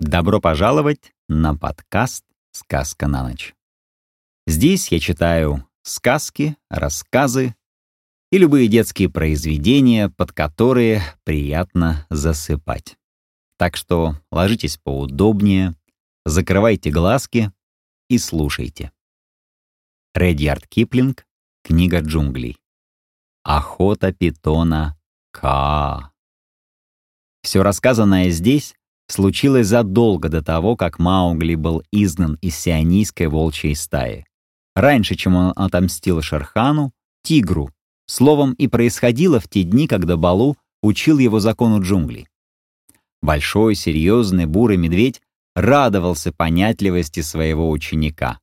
Добро пожаловать на подкаст «Сказка на ночь». Здесь я читаю сказки, рассказы и любые детские произведения, под которые приятно засыпать. Так что ложитесь поудобнее, закрывайте глазки и слушайте. Редьярд Киплинг, книга джунглей. Охота питона Ка. Все рассказанное здесь случилось задолго до того, как Маугли был изгнан из сионийской волчьей стаи. Раньше, чем он отомстил Шерхану, тигру, словом, и происходило в те дни, когда Балу учил его закону джунглей. Большой, серьезный, бурый медведь радовался понятливости своего ученика,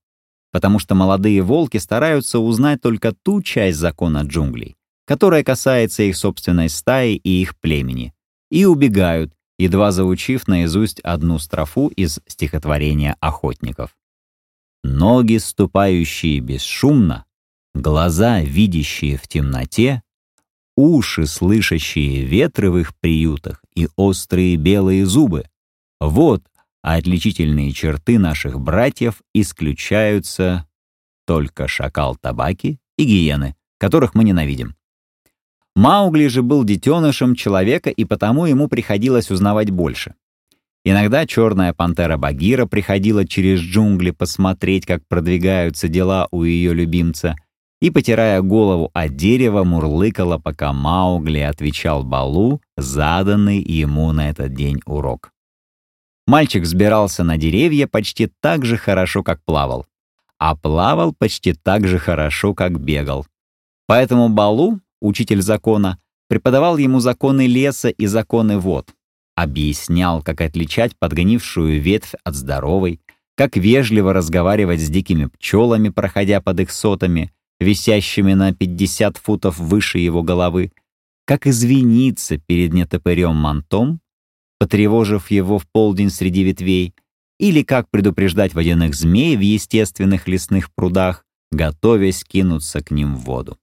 потому что молодые волки стараются узнать только ту часть закона джунглей, которая касается их собственной стаи и их племени, и убегают, едва заучив наизусть одну строфу из стихотворения охотников. Ноги, ступающие бесшумно, глаза, видящие в темноте, уши, слышащие ветры в их приютах и острые белые зубы. Вот отличительные черты наших братьев исключаются только шакал табаки и гиены, которых мы ненавидим. Маугли же был детенышем человека, и потому ему приходилось узнавать больше. Иногда черная пантера Багира приходила через джунгли посмотреть, как продвигаются дела у ее любимца, и, потирая голову от дерева, мурлыкала, пока Маугли отвечал Балу заданный ему на этот день урок. Мальчик взбирался на деревья почти так же хорошо, как плавал, а плавал почти так же хорошо, как бегал. Поэтому Балу учитель закона, преподавал ему законы леса и законы вод, объяснял, как отличать подгонившую ветвь от здоровой, как вежливо разговаривать с дикими пчелами, проходя под их сотами, висящими на 50 футов выше его головы, как извиниться перед нетопырем мантом, потревожив его в полдень среди ветвей, или как предупреждать водяных змей в естественных лесных прудах, готовясь кинуться к ним в воду.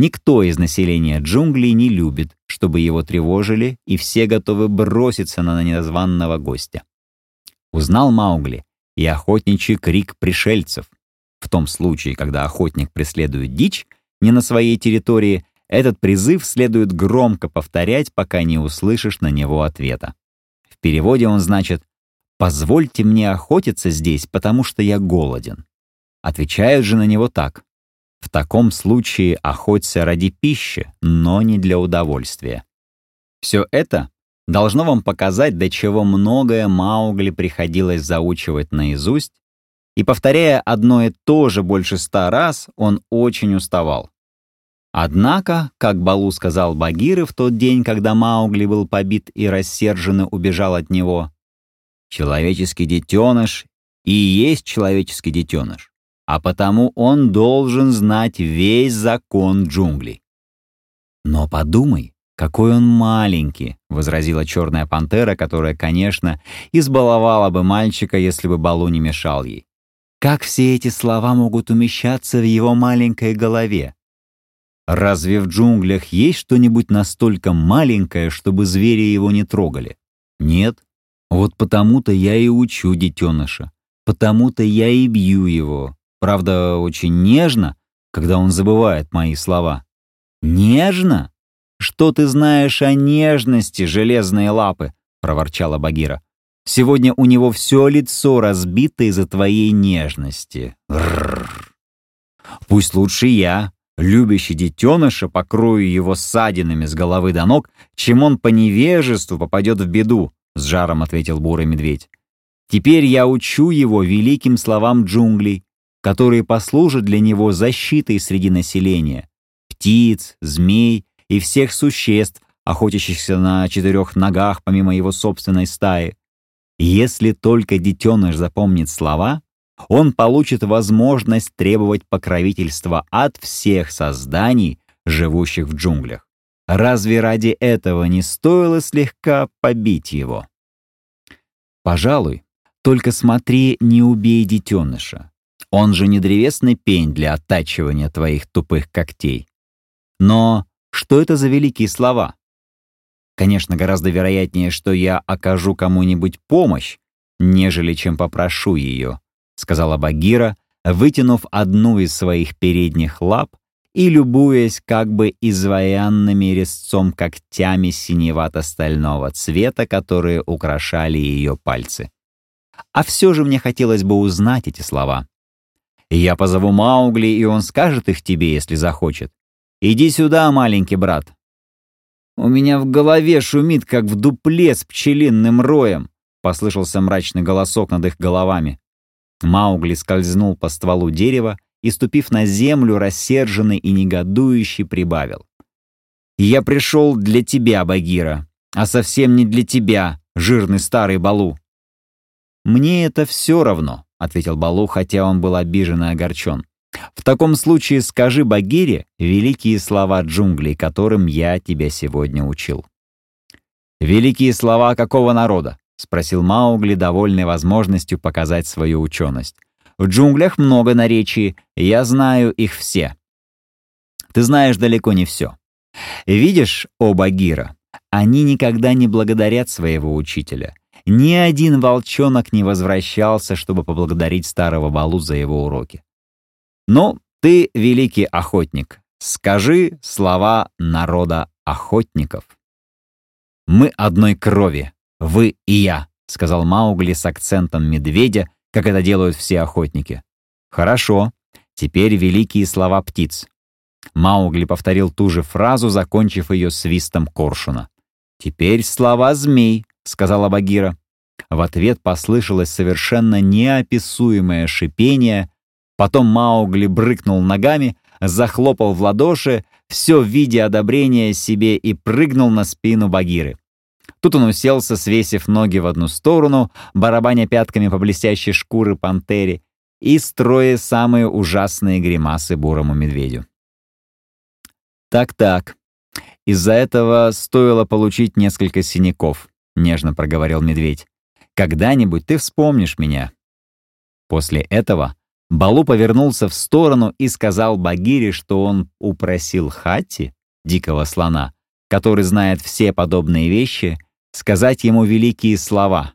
Никто из населения джунглей не любит, чтобы его тревожили, и все готовы броситься на незваного гостя. Узнал Маугли и охотничий крик пришельцев. В том случае, когда охотник преследует дичь не на своей территории, этот призыв следует громко повторять, пока не услышишь на него ответа. В переводе он значит «Позвольте мне охотиться здесь, потому что я голоден». Отвечают же на него так в таком случае охоться ради пищи, но не для удовольствия. Все это должно вам показать, до чего многое Маугли приходилось заучивать наизусть, и, повторяя одно и то же больше ста раз, он очень уставал. Однако, как Балу сказал Багиры в тот день, когда Маугли был побит и рассерженно убежал от него, «Человеческий детеныш и есть человеческий детеныш а потому он должен знать весь закон джунглей. «Но подумай, какой он маленький», — возразила черная пантера, которая, конечно, избаловала бы мальчика, если бы Балу не мешал ей. «Как все эти слова могут умещаться в его маленькой голове? Разве в джунглях есть что-нибудь настолько маленькое, чтобы звери его не трогали? Нет. Вот потому-то я и учу детеныша. Потому-то я и бью его. Правда, очень нежно, когда он забывает мои слова. «Нежно? Что ты знаешь о нежности, железные лапы?» — проворчала Багира. «Сегодня у него все лицо разбито из-за твоей нежности. Рррр. Пусть лучше я, любящий детеныша, покрою его ссадинами с головы до ног, чем он по невежеству попадет в беду», — с жаром ответил бурый медведь. «Теперь я учу его великим словам джунглей, которые послужат для него защитой среди населения, птиц, змей и всех существ, охотящихся на четырех ногах помимо его собственной стаи. Если только детеныш запомнит слова, он получит возможность требовать покровительства от всех созданий, живущих в джунглях. Разве ради этого не стоило слегка побить его? Пожалуй, только смотри, не убей детеныша. Он же не древесный пень для оттачивания твоих тупых когтей. Но что это за великие слова? Конечно, гораздо вероятнее, что я окажу кому-нибудь помощь, нежели чем попрошу ее», — сказала Багира, вытянув одну из своих передних лап и любуясь как бы изваянными резцом когтями синевато-стального цвета, которые украшали ее пальцы. А все же мне хотелось бы узнать эти слова. Я позову Маугли, и он скажет их тебе, если захочет. Иди сюда, маленький брат. У меня в голове шумит, как в дупле с пчелиным роем, послышался мрачный голосок над их головами. Маугли скользнул по стволу дерева и, ступив на землю, рассерженный и негодующий, прибавил. «Я пришел для тебя, Багира, а совсем не для тебя, жирный старый Балу». «Мне это все равно», — ответил Балу, хотя он был обижен и огорчен. «В таком случае скажи Багире великие слова джунглей, которым я тебя сегодня учил». «Великие слова какого народа?» — спросил Маугли, довольный возможностью показать свою ученость. В джунглях много наречий, я знаю их все. Ты знаешь далеко не все. Видишь, о Багира, они никогда не благодарят своего учителя. Ни один волчонок не возвращался, чтобы поблагодарить старого Балу за его уроки. Но ты великий охотник. Скажи слова народа охотников. «Мы одной крови, вы и я», — сказал Маугли с акцентом медведя, как это делают все охотники. Хорошо, теперь великие слова птиц. Маугли повторил ту же фразу, закончив ее свистом коршуна. «Теперь слова змей», — сказала Багира. В ответ послышалось совершенно неописуемое шипение. Потом Маугли брыкнул ногами, захлопал в ладоши, все в виде одобрения себе и прыгнул на спину Багиры. Тут он уселся, свесив ноги в одну сторону, барабаня пятками по блестящей шкуры пантере и строя самые ужасные гримасы бурому медведю. «Так-так, из-за этого стоило получить несколько синяков», — нежно проговорил медведь. «Когда-нибудь ты вспомнишь меня». После этого Балу повернулся в сторону и сказал Багире, что он упросил Хати, дикого слона, который знает все подобные вещи, сказать ему великие слова,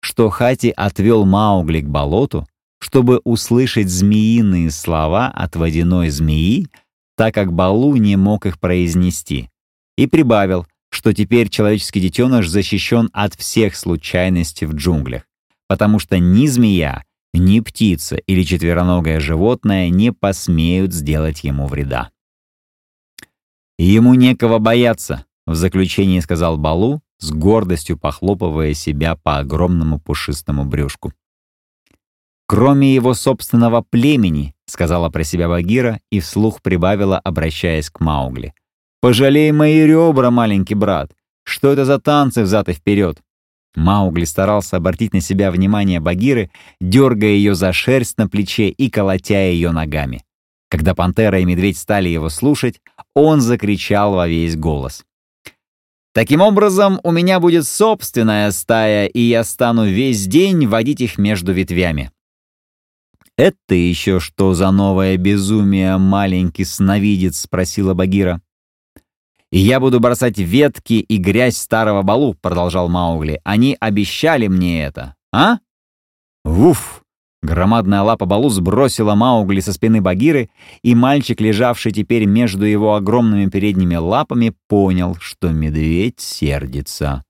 что Хати отвел Маугли к болоту, чтобы услышать змеиные слова от водяной змеи, так как Балу не мог их произнести, и прибавил, что теперь человеческий детеныш защищен от всех случайностей в джунглях, потому что ни змея, ни птица или четвероногое животное не посмеют сделать ему вреда. «Ему некого бояться», — в заключении сказал Балу, с гордостью похлопывая себя по огромному пушистому брюшку. «Кроме его собственного племени», — сказала про себя Багира и вслух прибавила, обращаясь к Маугли. «Пожалей мои ребра, маленький брат! Что это за танцы взад и вперед?» Маугли старался обратить на себя внимание Багиры, дергая ее за шерсть на плече и колотя ее ногами. Когда пантера и медведь стали его слушать, он закричал во весь голос. Таким образом, у меня будет собственная стая, и я стану весь день водить их между ветвями. «Это еще что за новое безумие, маленький сновидец?» — спросила Багира. «И я буду бросать ветки и грязь старого балу», — продолжал Маугли. «Они обещали мне это, а?» «Уф!» Громадная лапа Балу сбросила Маугли со спины Багиры, и мальчик, лежавший теперь между его огромными передними лапами, понял, что медведь сердится.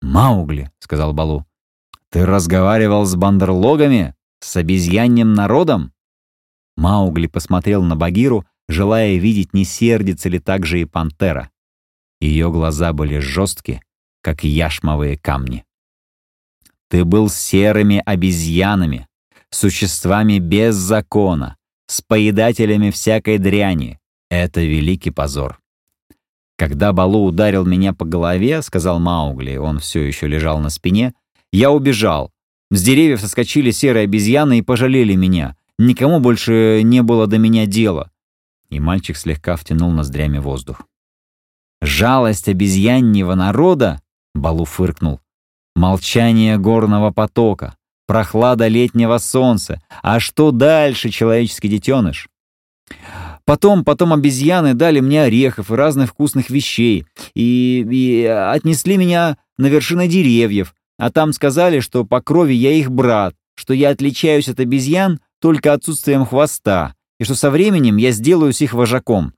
«Маугли», — сказал Балу, — «ты разговаривал с бандерлогами? С обезьяньем народом?» Маугли посмотрел на Багиру, желая видеть, не сердится ли так же и пантера. Ее глаза были жесткие, как яшмовые камни. «Ты был серыми обезьянами», существами без закона, с поедателями всякой дряни. Это великий позор. Когда Балу ударил меня по голове, сказал Маугли, он все еще лежал на спине, я убежал. С деревьев соскочили серые обезьяны и пожалели меня. Никому больше не было до меня дела. И мальчик слегка втянул ноздрями воздух. «Жалость обезьяннего народа?» — Балу фыркнул. «Молчание горного потока прохлада летнего солнца. А что дальше, человеческий детеныш? Потом, потом обезьяны дали мне орехов и разных вкусных вещей и, и отнесли меня на вершины деревьев, а там сказали, что по крови я их брат, что я отличаюсь от обезьян только отсутствием хвоста, и что со временем я сделаюсь их вожаком.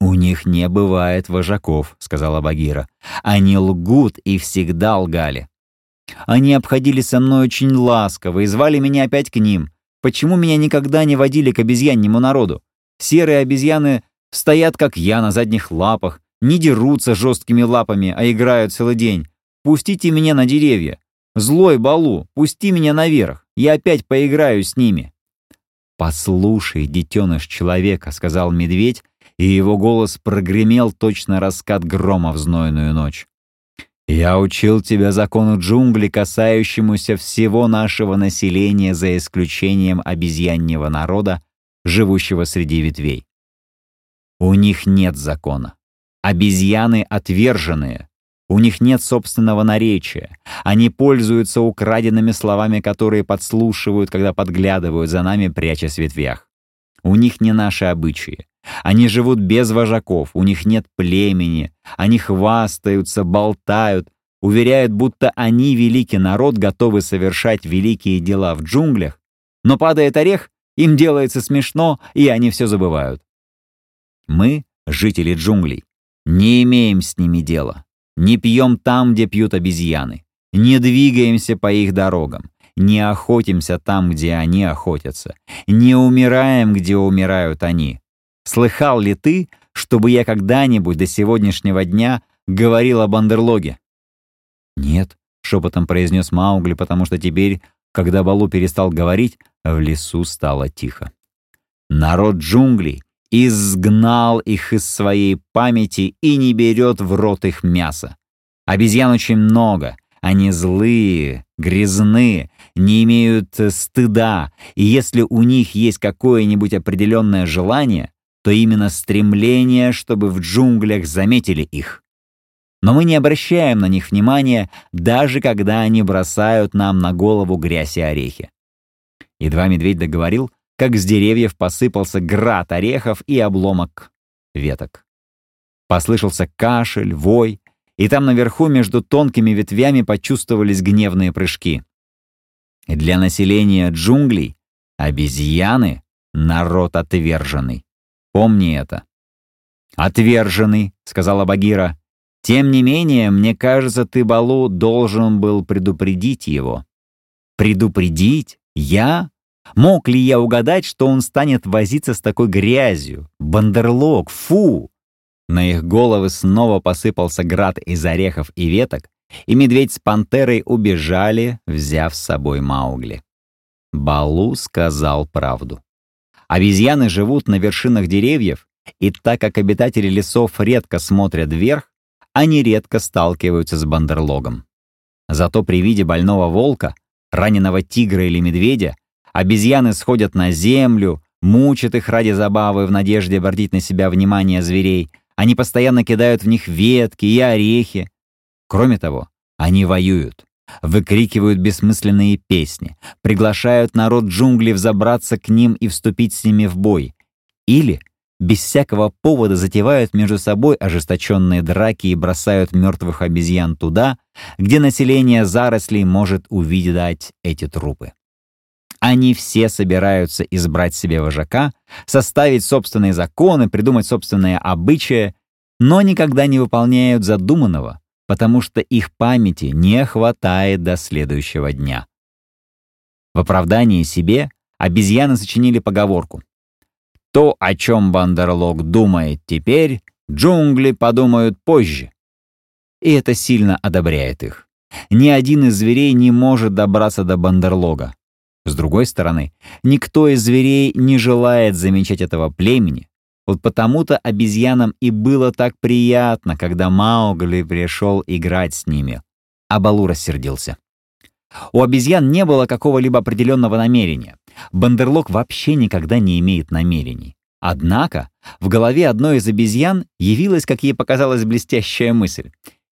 «У них не бывает вожаков», — сказала Багира. «Они лгут и всегда лгали. Они обходили со мной очень ласково и звали меня опять к ним. Почему меня никогда не водили к обезьяннему народу? Серые обезьяны стоят, как я, на задних лапах, не дерутся жесткими лапами, а играют целый день. Пустите меня на деревья. Злой Балу, пусти меня наверх. Я опять поиграю с ними». «Послушай, детеныш человека», — сказал медведь, и его голос прогремел точно раскат грома в знойную ночь. «Я учил тебя закону джунглей, касающемуся всего нашего населения за исключением обезьяннего народа, живущего среди ветвей. У них нет закона. Обезьяны отверженные. У них нет собственного наречия. Они пользуются украденными словами, которые подслушивают, когда подглядывают за нами, прячась в ветвях. У них не наши обычаи. Они живут без вожаков, у них нет племени. Они хвастаются, болтают, уверяют, будто они великий народ, готовы совершать великие дела в джунглях, но падает орех, им делается смешно, и они все забывают. Мы, жители джунглей, не имеем с ними дела. Не пьем там, где пьют обезьяны. Не двигаемся по их дорогам. Не охотимся там, где они охотятся. Не умираем, где умирают они. Слыхал ли ты, чтобы я когда-нибудь до сегодняшнего дня говорил о Бандерлоге? «Нет», — шепотом произнес Маугли, потому что теперь, когда Балу перестал говорить, в лесу стало тихо. Народ джунглей изгнал их из своей памяти и не берет в рот их мясо. Обезьян очень много, они злые, грязны, не имеют стыда, и если у них есть какое-нибудь определенное желание, то именно стремление, чтобы в джунглях заметили их. Но мы не обращаем на них внимания, даже когда они бросают нам на голову грязь и орехи. Едва медведь договорил, как с деревьев посыпался град орехов и обломок веток. Послышался кашель, вой, и там наверху между тонкими ветвями почувствовались гневные прыжки. Для населения джунглей обезьяны — народ отверженный. Помни это. «Отверженный», — сказала Багира. «Тем не менее, мне кажется, ты, Балу, должен был предупредить его». «Предупредить? Я? Мог ли я угадать, что он станет возиться с такой грязью? Бандерлог, фу!» На их головы снова посыпался град из орехов и веток, и медведь с пантерой убежали, взяв с собой Маугли. Балу сказал правду. Обезьяны живут на вершинах деревьев, и так как обитатели лесов редко смотрят вверх, они редко сталкиваются с бандерлогом. Зато при виде больного волка, раненого тигра или медведя, обезьяны сходят на землю, мучат их ради забавы в надежде обратить на себя внимание зверей, они постоянно кидают в них ветки и орехи. Кроме того, они воюют выкрикивают бессмысленные песни, приглашают народ джунглей взобраться к ним и вступить с ними в бой. Или без всякого повода затевают между собой ожесточенные драки и бросают мертвых обезьян туда, где население зарослей может увидеть эти трупы. Они все собираются избрать себе вожака, составить собственные законы, придумать собственные обычаи, но никогда не выполняют задуманного, потому что их памяти не хватает до следующего дня. В оправдании себе обезьяны сочинили поговорку. То, о чем Бандерлог думает теперь, джунгли подумают позже. И это сильно одобряет их. Ни один из зверей не может добраться до Бандерлога. С другой стороны, никто из зверей не желает замечать этого племени, вот потому-то обезьянам и было так приятно, когда Маугли пришел играть с ними. А Балу рассердился. У обезьян не было какого-либо определенного намерения. Бандерлог вообще никогда не имеет намерений. Однако в голове одной из обезьян явилась, как ей показалась, блестящая мысль.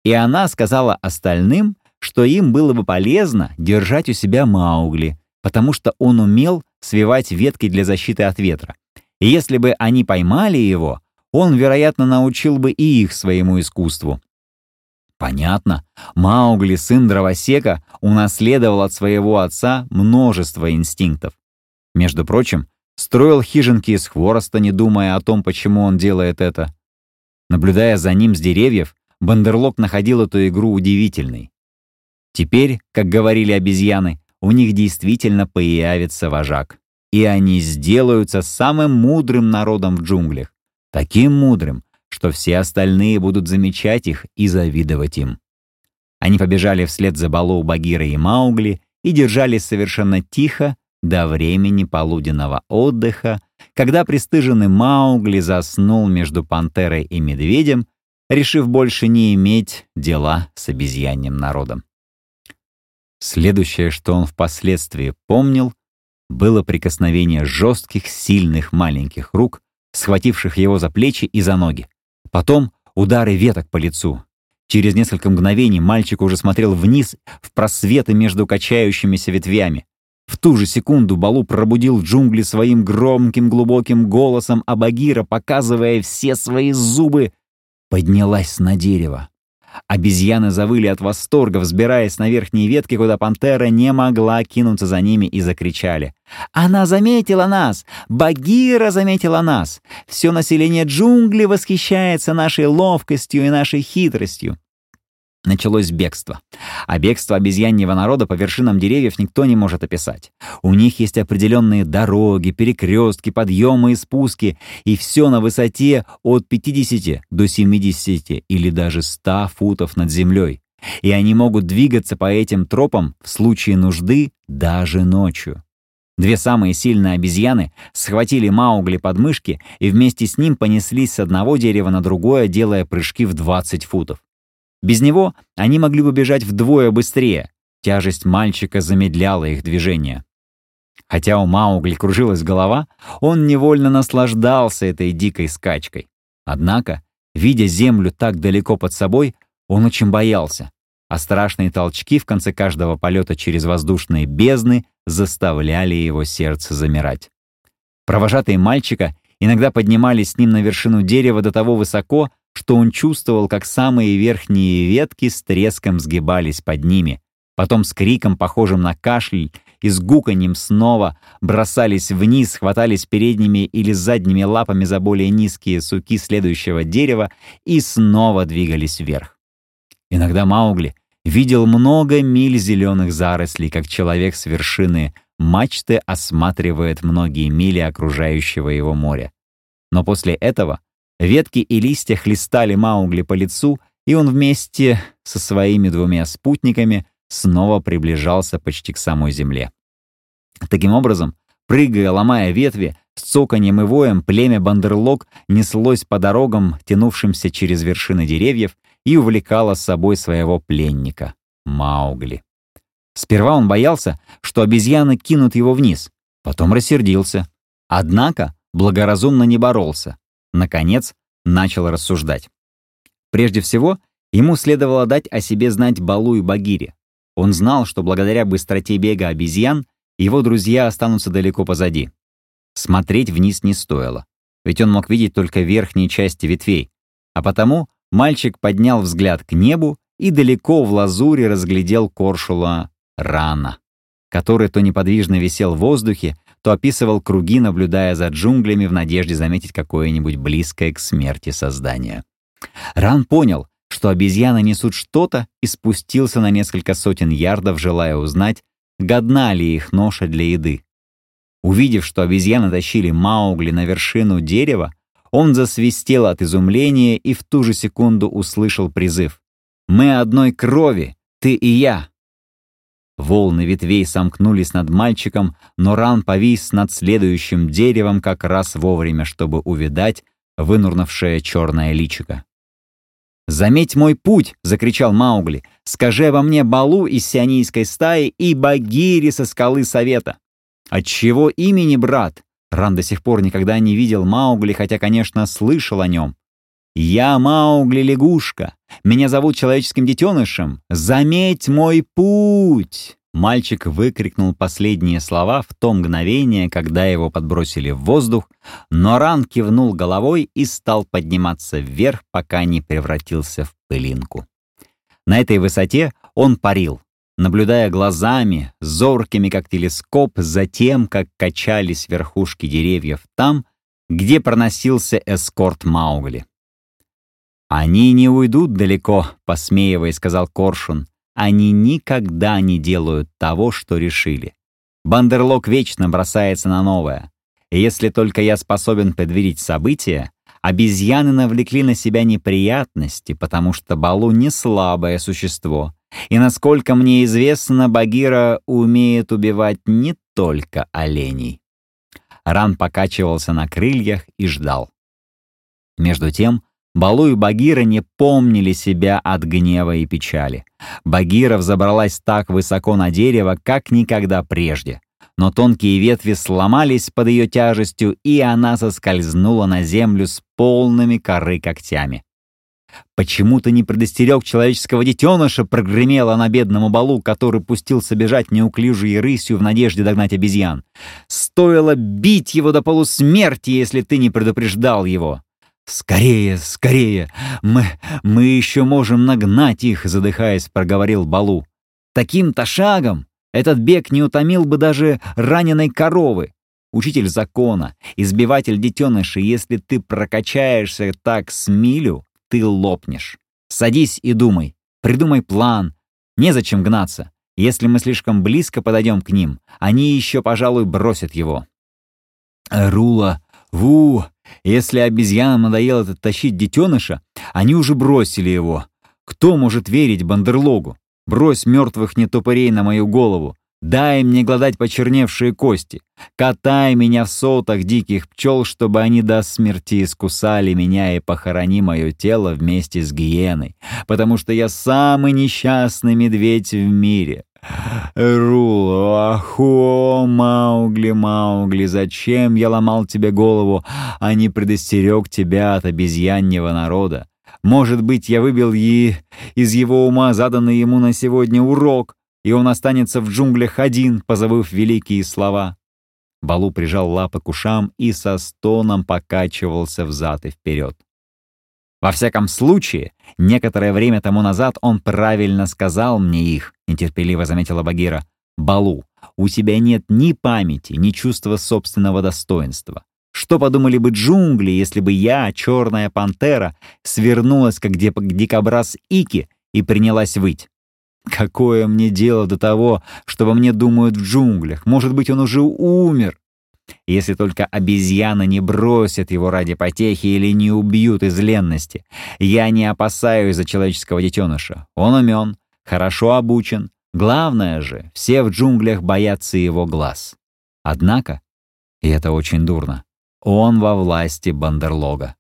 И она сказала остальным, что им было бы полезно держать у себя Маугли, потому что он умел свивать ветки для защиты от ветра И если бы они поймали его, он, вероятно, научил бы и их своему искусству. Понятно, Маугли, сын дровосека, унаследовал от своего отца множество инстинктов. Между прочим, строил хижинки из хвороста, не думая о том, почему он делает это. Наблюдая за ним с деревьев, Бандерлок находил эту игру удивительной. Теперь, как говорили обезьяны, у них действительно появится вожак. И они сделаются самым мудрым народом в джунглях. Таким мудрым, что все остальные будут замечать их и завидовать им. Они побежали вслед за Балоу, Багира и Маугли и держались совершенно тихо до времени полуденного отдыха, когда пристыженный Маугли заснул между пантерой и медведем, решив больше не иметь дела с обезьяньим народом. Следующее, что он впоследствии помнил, было прикосновение жестких, сильных маленьких рук, схвативших его за плечи и за ноги. Потом удары веток по лицу. Через несколько мгновений мальчик уже смотрел вниз в просветы между качающимися ветвями. В ту же секунду Балу пробудил джунгли своим громким глубоким голосом, а Багира, показывая все свои зубы, поднялась на дерево. Обезьяны завыли от восторга, взбираясь на верхние ветки, куда пантера не могла кинуться за ними, и закричали. «Она заметила нас! Багира заметила нас! Все население джунглей восхищается нашей ловкостью и нашей хитростью!» Началось бегство. А бегство обезьяньего народа по вершинам деревьев никто не может описать. У них есть определенные дороги, перекрестки, подъемы и спуски, и все на высоте от 50 до 70 или даже 100 футов над землей. И они могут двигаться по этим тропам в случае нужды даже ночью. Две самые сильные обезьяны схватили Маугли под мышки и вместе с ним понеслись с одного дерева на другое, делая прыжки в 20 футов. Без него они могли бы бежать вдвое быстрее. Тяжесть мальчика замедляла их движение. Хотя у Маугли кружилась голова, он невольно наслаждался этой дикой скачкой. Однако, видя землю так далеко под собой, он очень боялся, а страшные толчки в конце каждого полета через воздушные бездны заставляли его сердце замирать. Провожатые мальчика иногда поднимались с ним на вершину дерева до того высоко, что он чувствовал, как самые верхние ветки с треском сгибались под ними, потом с криком, похожим на кашель, и с гуканьем снова бросались вниз, хватались передними или задними лапами за более низкие суки следующего дерева и снова двигались вверх. Иногда Маугли видел много миль зеленых зарослей, как человек с вершины мачты осматривает многие мили окружающего его моря. Но после этого Ветки и листья хлестали Маугли по лицу, и он вместе со своими двумя спутниками снова приближался почти к самой земле. Таким образом, прыгая, ломая ветви, с цоканьем и воем племя Бандерлог неслось по дорогам, тянувшимся через вершины деревьев, и увлекало с собой своего пленника — Маугли. Сперва он боялся, что обезьяны кинут его вниз, потом рассердился. Однако благоразумно не боролся, Наконец, начал рассуждать. Прежде всего, ему следовало дать о себе знать Балу и Багире. Он знал, что благодаря быстроте бега обезьян его друзья останутся далеко позади. Смотреть вниз не стоило, ведь он мог видеть только верхние части ветвей, а потому мальчик поднял взгляд к небу и далеко в лазуре разглядел коршула рана, который то неподвижно висел в воздухе, то описывал круги, наблюдая за джунглями в надежде заметить какое-нибудь близкое к смерти создание. Ран понял, что обезьяны несут что-то, и спустился на несколько сотен ярдов, желая узнать, годна ли их ноша для еды. Увидев, что обезьяны тащили Маугли на вершину дерева, он засвистел от изумления и в ту же секунду услышал призыв. «Мы одной крови, ты и я!» Волны ветвей сомкнулись над мальчиком, но ран повис над следующим деревом как раз вовремя, чтобы увидать вынурнувшее черное личико. «Заметь мой путь!» — закричал Маугли. «Скажи обо мне Балу из сионийской стаи и Багири со скалы Совета!» «Отчего имени, брат?» Ран до сих пор никогда не видел Маугли, хотя, конечно, слышал о нем. «Я Маугли-лягушка. Меня зовут человеческим детенышем. Заметь мой путь!» Мальчик выкрикнул последние слова в то мгновение, когда его подбросили в воздух, но Ран кивнул головой и стал подниматься вверх, пока не превратился в пылинку. На этой высоте он парил, наблюдая глазами, зоркими как телескоп, за тем, как качались верхушки деревьев там, где проносился эскорт Маугли. «Они не уйдут далеко», — посмеиваясь, сказал Коршун. «Они никогда не делают того, что решили. Бандерлог вечно бросается на новое. Если только я способен предвидеть события, обезьяны навлекли на себя неприятности, потому что Балу не слабое существо. И насколько мне известно, Багира умеет убивать не только оленей». Ран покачивался на крыльях и ждал. Между тем, Балу и Багира не помнили себя от гнева и печали. Багира взобралась так высоко на дерево, как никогда прежде. Но тонкие ветви сломались под ее тяжестью, и она соскользнула на землю с полными коры когтями. «Почему ты не предостерег человеческого детеныша?» — прогремела на бедному балу, который пустился бежать неуклюжей рысью в надежде догнать обезьян. «Стоило бить его до полусмерти, если ты не предупреждал его!» «Скорее, скорее! Мы, мы еще можем нагнать их!» — задыхаясь, проговорил Балу. «Таким-то шагом этот бег не утомил бы даже раненой коровы. Учитель закона, избиватель детенышей, если ты прокачаешься так с милю, ты лопнешь. Садись и думай, придумай план. Незачем гнаться. Если мы слишком близко подойдем к ним, они еще, пожалуй, бросят его». «Рула, ву!» Если обезьянам надоело тащить детеныша, они уже бросили его. Кто может верить Бандерлогу? Брось мертвых нетопырей на мою голову. Дай мне гладать почерневшие кости. Катай меня в сотах диких пчел, чтобы они до смерти искусали меня и похорони мое тело вместе с гиеной, потому что я самый несчастный медведь в мире. Рул, ахо, Маугли, Маугли, зачем я ломал тебе голову, а не предостерег тебя от обезьяннего народа? Может быть, я выбил и из его ума заданный ему на сегодня урок, и он останется в джунглях один, позабыв великие слова. Балу прижал лапы к ушам и со стоном покачивался взад и вперед. Во всяком случае, некоторое время тому назад он правильно сказал мне их, нетерпеливо заметила Багира. Балу, у тебя нет ни памяти, ни чувства собственного достоинства. Что подумали бы джунгли, если бы я, черная пантера, свернулась, как дикобраз Ики, и принялась выть? Какое мне дело до того, что во мне думают в джунглях? Может быть, он уже умер? Если только обезьяны не бросят его ради потехи или не убьют из ленности. Я не опасаюсь за человеческого детеныша. Он умен, хорошо обучен. Главное же, все в джунглях боятся его глаз. Однако, и это очень дурно, он во власти Бандерлога.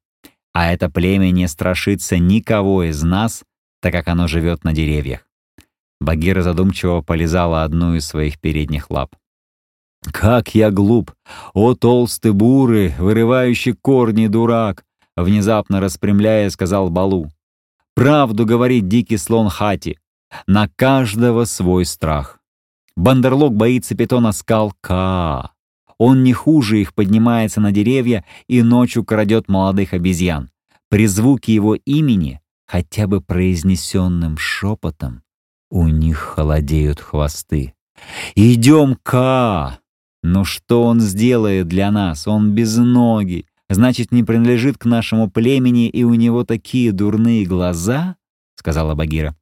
А это племя не страшится никого из нас, так как оно живет на деревьях. Багира задумчиво полизала одну из своих передних лап. «Как я глуп! О, толстый буры, вырывающий корни дурак!» Внезапно распрямляя, сказал Балу. «Правду говорит дикий слон Хати. На каждого свой страх. Бандерлог боится питона скал Ка. Он не хуже их поднимается на деревья и ночью крадет молодых обезьян. При звуке его имени, хотя бы произнесенным шепотом, у них холодеют хвосты. «Идем, Ка!» Но что он сделает для нас? Он без ноги. Значит, не принадлежит к нашему племени, и у него такие дурные глаза?» — сказала Багира.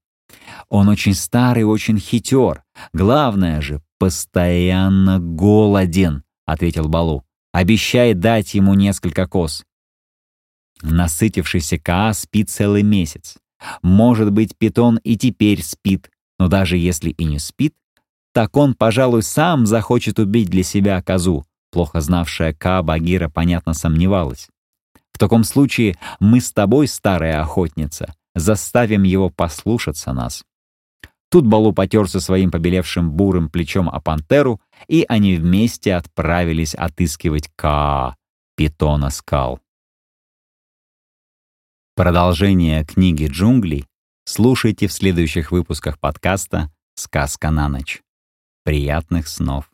«Он очень старый, очень хитер. Главное же, постоянно голоден», — ответил Балу. «Обещай дать ему несколько коз». Насытившийся Каа спит целый месяц. Может быть, питон и теперь спит, но даже если и не спит, так он, пожалуй, сам захочет убить для себя козу. Плохо знавшая Ка Багира, понятно, сомневалась. В таком случае мы с тобой, старая охотница, заставим его послушаться нас. Тут Балу потерся своим побелевшим бурым плечом о пантеру, и они вместе отправились отыскивать Ка, питона скал. Продолжение книги «Джунглей» слушайте в следующих выпусках подкаста «Сказка на ночь». Приятных снов.